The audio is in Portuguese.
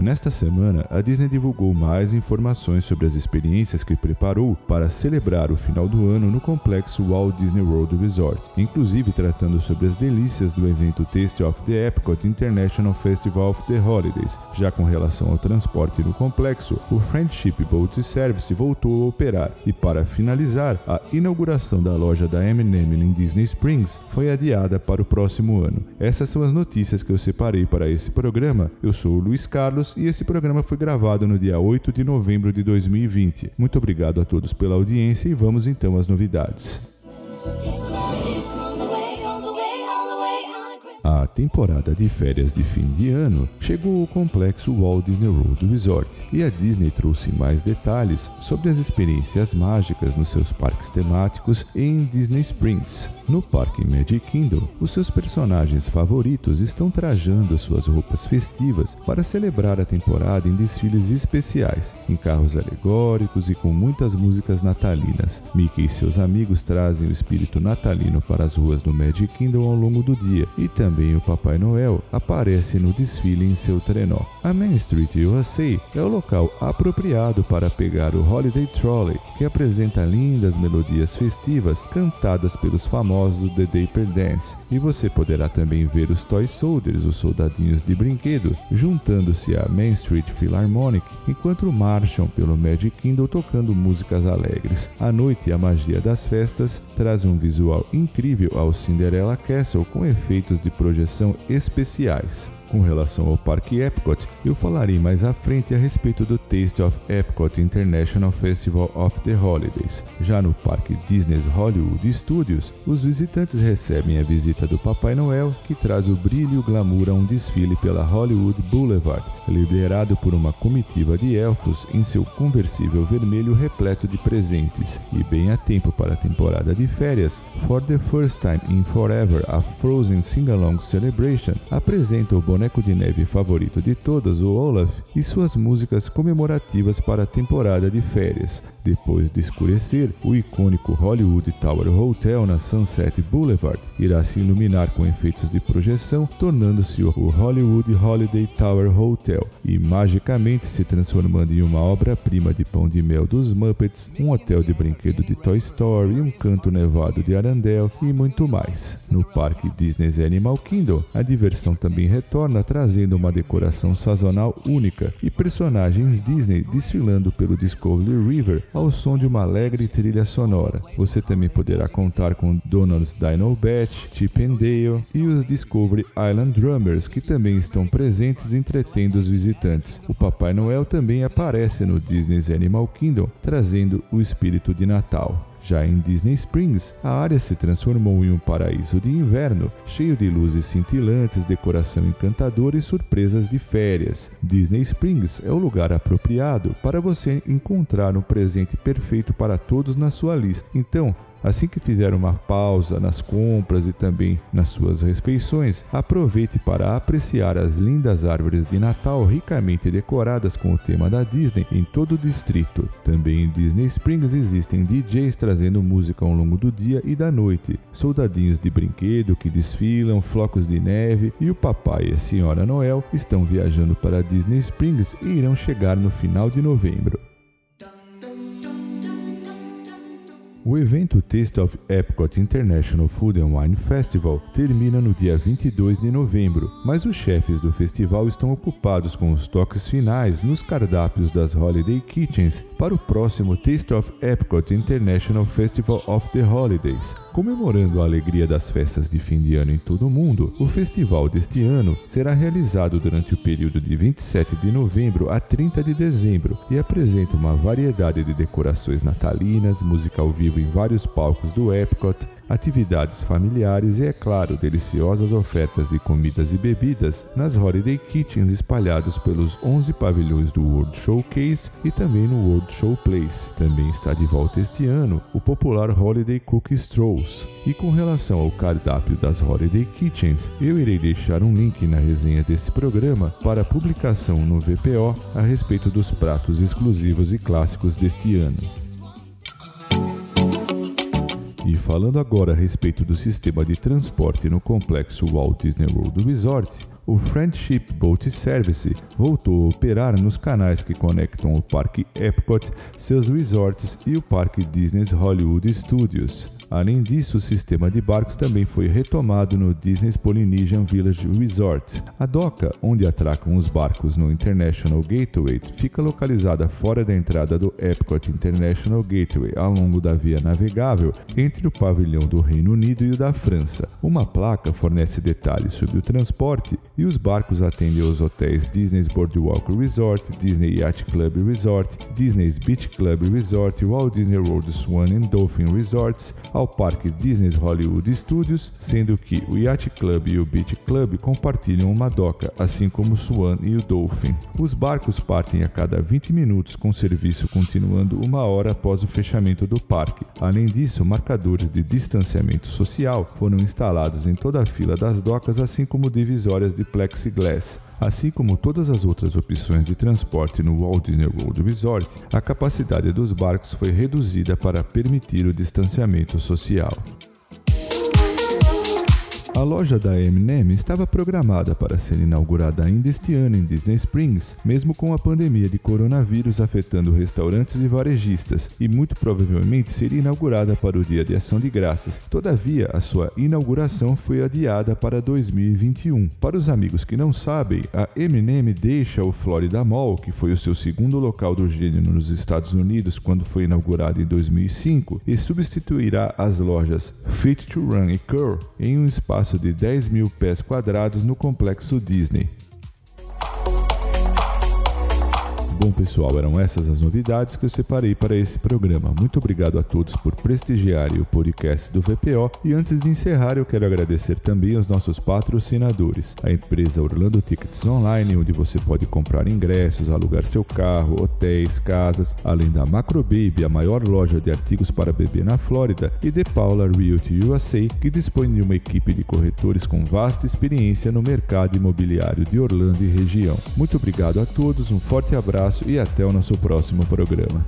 Nesta semana, a Disney divulgou mais informações sobre as experiências que preparou para celebrar o final do ano no complexo Walt Disney World Resort, inclusive tratando sobre as delícias do evento Taste of the Epcot International Festival of the Holidays. Já com relação ao transporte no complexo, o Friendship Boat Service voltou a operar e para finalizar, a inauguração da loja da M&M em Disney Springs foi adiada para o próximo ano. Essas são as notícias que eu separei para esse programa. Eu sou o Luiz Carlos e esse programa foi gravado no dia 8 de novembro de 2020. Muito obrigado a todos pela audiência e vamos então às novidades. Temporada de férias de fim de ano chegou ao complexo Walt Disney World Resort e a Disney trouxe mais detalhes sobre as experiências mágicas nos seus parques temáticos em Disney Springs. No parque Magic Kingdom, os seus personagens favoritos estão trajando suas roupas festivas para celebrar a temporada em desfiles especiais, em carros alegóricos e com muitas músicas natalinas. Mickey e seus amigos trazem o espírito natalino para as ruas do Magic Kingdom ao longo do dia e também o Papai Noel aparece no desfile em seu trenó. A Main Street USA é o local apropriado para pegar o Holiday Trolley, que apresenta lindas melodias festivas cantadas pelos famosos The Dapper Dance, e você poderá também ver os Toy Soldiers, os soldadinhos de brinquedo, juntando-se à Main Street Philharmonic, enquanto marcham pelo Magic Kingdom tocando músicas alegres. A noite a magia das festas traz um visual incrível ao Cinderella Castle com efeitos de projeção especiais. Com relação ao Parque Epcot, eu falarei mais à frente a respeito do Taste of Epcot International Festival of the Holidays. Já no Parque Disney's Hollywood Studios, os visitantes recebem a visita do Papai Noel, que traz o brilho e o glamour a um desfile pela Hollywood Boulevard, liderado por uma comitiva de elfos em seu conversível vermelho repleto de presentes. E bem a tempo para a temporada de férias, For the First Time in Forever, a Frozen Sing-Along Celebration apresenta o boneco de neve favorito de todas, o Olaf, e suas músicas comemorativas para a temporada de férias. Depois de escurecer, o icônico Hollywood Tower Hotel na Sunset Boulevard irá se iluminar com efeitos de projeção, tornando-se o Hollywood Holiday Tower Hotel e magicamente se transformando em uma obra-prima de pão de mel dos Muppets, um hotel de brinquedo de Toy Story, um canto nevado de Arandel e muito mais. No parque Disney's Animal Kingdom, a diversão também retorna torna trazendo uma decoração sazonal única e personagens Disney desfilando pelo Discovery River ao som de uma alegre trilha sonora. Você também poderá contar com Donald's Dino Batch, Chip and Dale e os Discovery Island Drummers que também estão presentes entretendo os visitantes. O Papai Noel também aparece no Disney's Animal Kingdom, trazendo o espírito de Natal. Já em Disney Springs, a área se transformou em um paraíso de inverno, cheio de luzes cintilantes, decoração encantadora e surpresas de férias. Disney Springs é o lugar apropriado para você encontrar um presente perfeito para todos na sua lista. Então, Assim que fizer uma pausa nas compras e também nas suas refeições, aproveite para apreciar as lindas árvores de Natal ricamente decoradas com o tema da Disney em todo o distrito. Também em Disney Springs existem DJs trazendo música ao longo do dia e da noite, soldadinhos de brinquedo que desfilam, flocos de neve e o papai e a senhora Noel estão viajando para Disney Springs e irão chegar no final de novembro. O evento Taste of Epcot International Food and Wine Festival termina no dia 22 de novembro, mas os chefes do festival estão ocupados com os toques finais nos cardápios das Holiday Kitchens para o próximo Taste of Epcot International Festival of the Holidays. Comemorando a alegria das festas de fim de ano em todo o mundo, o festival deste ano será realizado durante o período de 27 de novembro a 30 de dezembro e apresenta uma variedade de decorações natalinas, música ao vivo em vários palcos do Epcot, atividades familiares e, é claro, deliciosas ofertas de comidas e bebidas nas Holiday Kitchens espalhados pelos 11 pavilhões do World Showcase e também no World Showplace. Também está de volta este ano o popular Holiday Cookie Strolls. E com relação ao cardápio das Holiday Kitchens, eu irei deixar um link na resenha desse programa para publicação no VPO a respeito dos pratos exclusivos e clássicos deste ano. E falando agora a respeito do sistema de transporte no complexo Walt Disney World Resort, o Friendship Boat Service voltou a operar nos canais que conectam o Parque Epcot, seus resorts e o Parque Disney's Hollywood Studios. Além disso, o sistema de barcos também foi retomado no Disney's Polynesian Village Resort. A doca, onde atracam os barcos no International Gateway, fica localizada fora da entrada do Epcot International Gateway, ao longo da via navegável entre o pavilhão do Reino Unido e o da França. Uma placa fornece detalhes sobre o transporte e os barcos atendem aos hotéis Disney's Boardwalk Resort, Disney Yacht Club Resort, Disney's Beach Club Resort, Walt Disney World Swan and Dolphin Resorts, ao parque Disney's Hollywood Studios, sendo que o Yacht Club e o Beach Club compartilham uma doca, assim como o Swan e o Dolphin. Os barcos partem a cada 20 minutos, com serviço continuando uma hora após o fechamento do parque. Além disso, marcadores de distanciamento social foram instalados em toda a fila das docas, assim como divisórias de plexiglass. Assim como todas as outras opções de transporte no Walt Disney World Resort, a capacidade dos barcos foi reduzida para permitir o distanciamento social. A loja da M&M estava programada para ser inaugurada ainda este ano em Disney Springs, mesmo com a pandemia de coronavírus afetando restaurantes e varejistas, e muito provavelmente seria inaugurada para o Dia de Ação de Graças. Todavia, a sua inauguração foi adiada para 2021. Para os amigos que não sabem, a M&M deixa o Florida Mall, que foi o seu segundo local do gênero nos Estados Unidos quando foi inaugurado em 2005, e substituirá as lojas Fit to Run e Curl em um espaço espaço de 10 mil pés quadrados no complexo Disney. Bom, pessoal, eram essas as novidades que eu separei para esse programa. Muito obrigado a todos por prestigiarem o podcast do VPO. E antes de encerrar, eu quero agradecer também aos nossos patrocinadores, a empresa Orlando Tickets Online, onde você pode comprar ingressos, alugar seu carro, hotéis, casas, além da Macro Baby, a maior loja de artigos para bebê na Flórida, e The Paula Realty USA, que dispõe de uma equipe de corretores com vasta experiência no mercado imobiliário de Orlando e região. Muito obrigado a todos, um forte abraço abraço e até o nosso próximo programa.